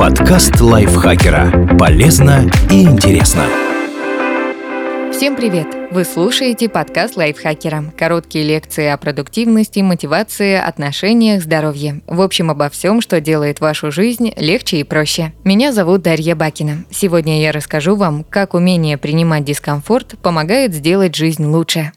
Подкаст лайфхакера. Полезно и интересно. Всем привет! Вы слушаете подкаст лайфхакера. Короткие лекции о продуктивности, мотивации, отношениях, здоровье. В общем, обо всем, что делает вашу жизнь легче и проще. Меня зовут Дарья Бакина. Сегодня я расскажу вам, как умение принимать дискомфорт помогает сделать жизнь лучше.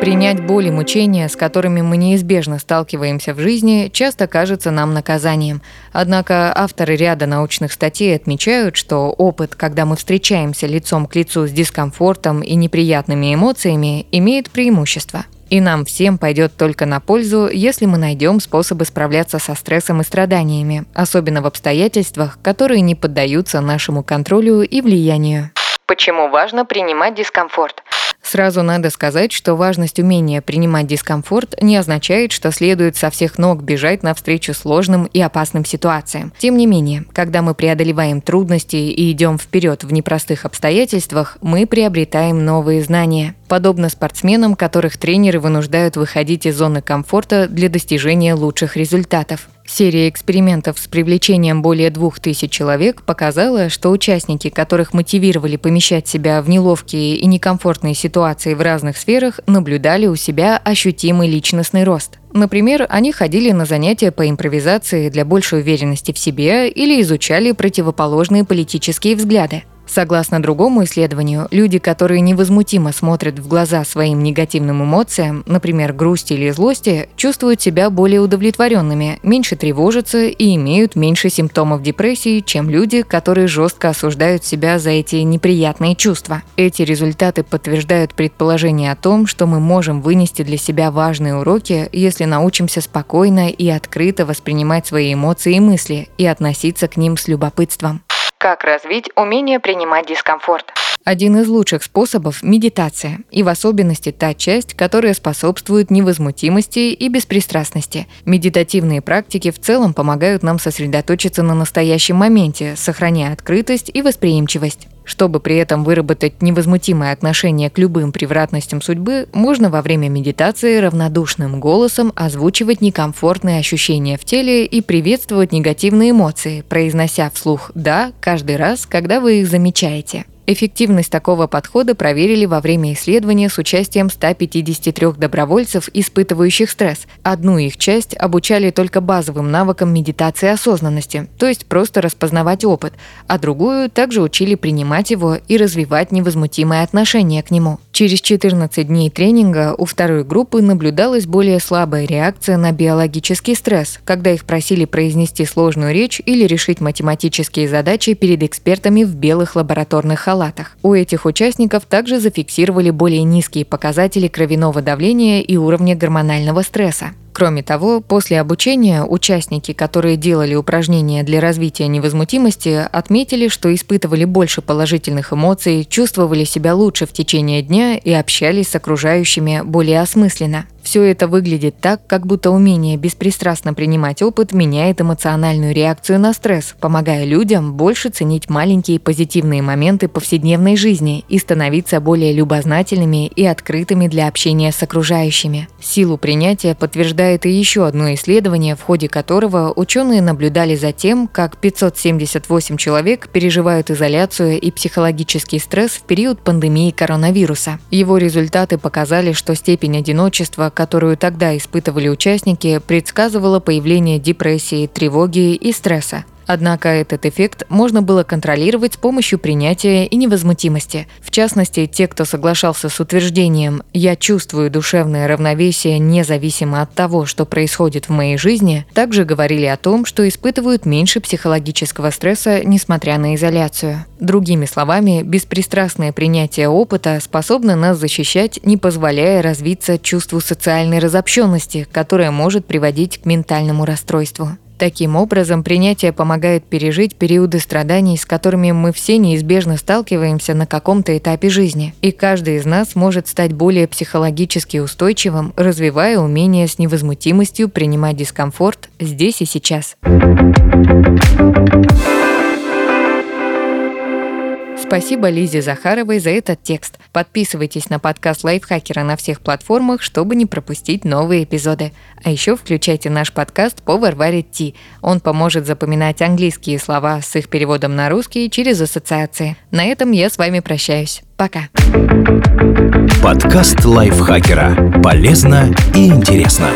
Принять боль и мучения, с которыми мы неизбежно сталкиваемся в жизни, часто кажется нам наказанием. Однако авторы ряда научных статей отмечают, что опыт, когда мы встречаемся лицом к лицу с дискомфортом и неприятными эмоциями, имеет преимущество. И нам всем пойдет только на пользу, если мы найдем способы справляться со стрессом и страданиями, особенно в обстоятельствах, которые не поддаются нашему контролю и влиянию. Почему важно принимать дискомфорт? Сразу надо сказать, что важность умения принимать дискомфорт не означает, что следует со всех ног бежать навстречу сложным и опасным ситуациям. Тем не менее, когда мы преодолеваем трудности и идем вперед в непростых обстоятельствах, мы приобретаем новые знания. Подобно спортсменам, которых тренеры вынуждают выходить из зоны комфорта для достижения лучших результатов. Серия экспериментов с привлечением более двух тысяч человек показала, что участники, которых мотивировали помещать себя в неловкие и некомфортные ситуации в разных сферах, наблюдали у себя ощутимый личностный рост. Например, они ходили на занятия по импровизации для большей уверенности в себе или изучали противоположные политические взгляды. Согласно другому исследованию, люди, которые невозмутимо смотрят в глаза своим негативным эмоциям, например, грусти или злости, чувствуют себя более удовлетворенными, меньше тревожатся и имеют меньше симптомов депрессии, чем люди, которые жестко осуждают себя за эти неприятные чувства. Эти результаты подтверждают предположение о том, что мы можем вынести для себя важные уроки, если научимся спокойно и открыто воспринимать свои эмоции и мысли и относиться к ним с любопытством. Как развить умение принимать дискомфорт? Один из лучших способов – медитация, и в особенности та часть, которая способствует невозмутимости и беспристрастности. Медитативные практики в целом помогают нам сосредоточиться на настоящем моменте, сохраняя открытость и восприимчивость. Чтобы при этом выработать невозмутимое отношение к любым превратностям судьбы, можно во время медитации равнодушным голосом озвучивать некомфортные ощущения в теле и приветствовать негативные эмоции, произнося вслух «да» каждый раз, когда вы их замечаете. Эффективность такого подхода проверили во время исследования с участием 153 добровольцев, испытывающих стресс. Одну их часть обучали только базовым навыкам медитации осознанности, то есть просто распознавать опыт, а другую также учили принимать его и развивать невозмутимое отношение к нему. Через 14 дней тренинга у второй группы наблюдалась более слабая реакция на биологический стресс, когда их просили произнести сложную речь или решить математические задачи перед экспертами в белых лабораторных халатах. У этих участников также зафиксировали более низкие показатели кровяного давления и уровня гормонального стресса. Кроме того, после обучения участники, которые делали упражнения для развития невозмутимости, отметили, что испытывали больше положительных эмоций, чувствовали себя лучше в течение дня и общались с окружающими более осмысленно. Все это выглядит так, как будто умение беспристрастно принимать опыт меняет эмоциональную реакцию на стресс, помогая людям больше ценить маленькие позитивные моменты повседневной жизни и становиться более любознательными и открытыми для общения с окружающими. Силу принятия подтверждает и еще одно исследование, в ходе которого ученые наблюдали за тем, как 578 человек переживают изоляцию и психологический стресс в период пандемии коронавируса. Его результаты показали, что степень одиночества, которую тогда испытывали участники, предсказывала появление депрессии, тревоги и стресса. Однако этот эффект можно было контролировать с помощью принятия и невозмутимости. В частности, те, кто соглашался с утверждением «я чувствую душевное равновесие независимо от того, что происходит в моей жизни», также говорили о том, что испытывают меньше психологического стресса, несмотря на изоляцию. Другими словами, беспристрастное принятие опыта способно нас защищать, не позволяя развиться чувству социальной разобщенности, которое может приводить к ментальному расстройству. Таким образом, принятие помогает пережить периоды страданий, с которыми мы все неизбежно сталкиваемся на каком-то этапе жизни. И каждый из нас может стать более психологически устойчивым, развивая умение с невозмутимостью принимать дискомфорт здесь и сейчас. Спасибо Лизе Захаровой за этот текст. Подписывайтесь на подкаст Лайфхакера на всех платформах, чтобы не пропустить новые эпизоды. А еще включайте наш подкаст по Варваре Ти. Он поможет запоминать английские слова с их переводом на русский через ассоциации. На этом я с вами прощаюсь. Пока. Подкаст Лайфхакера. Полезно и интересно.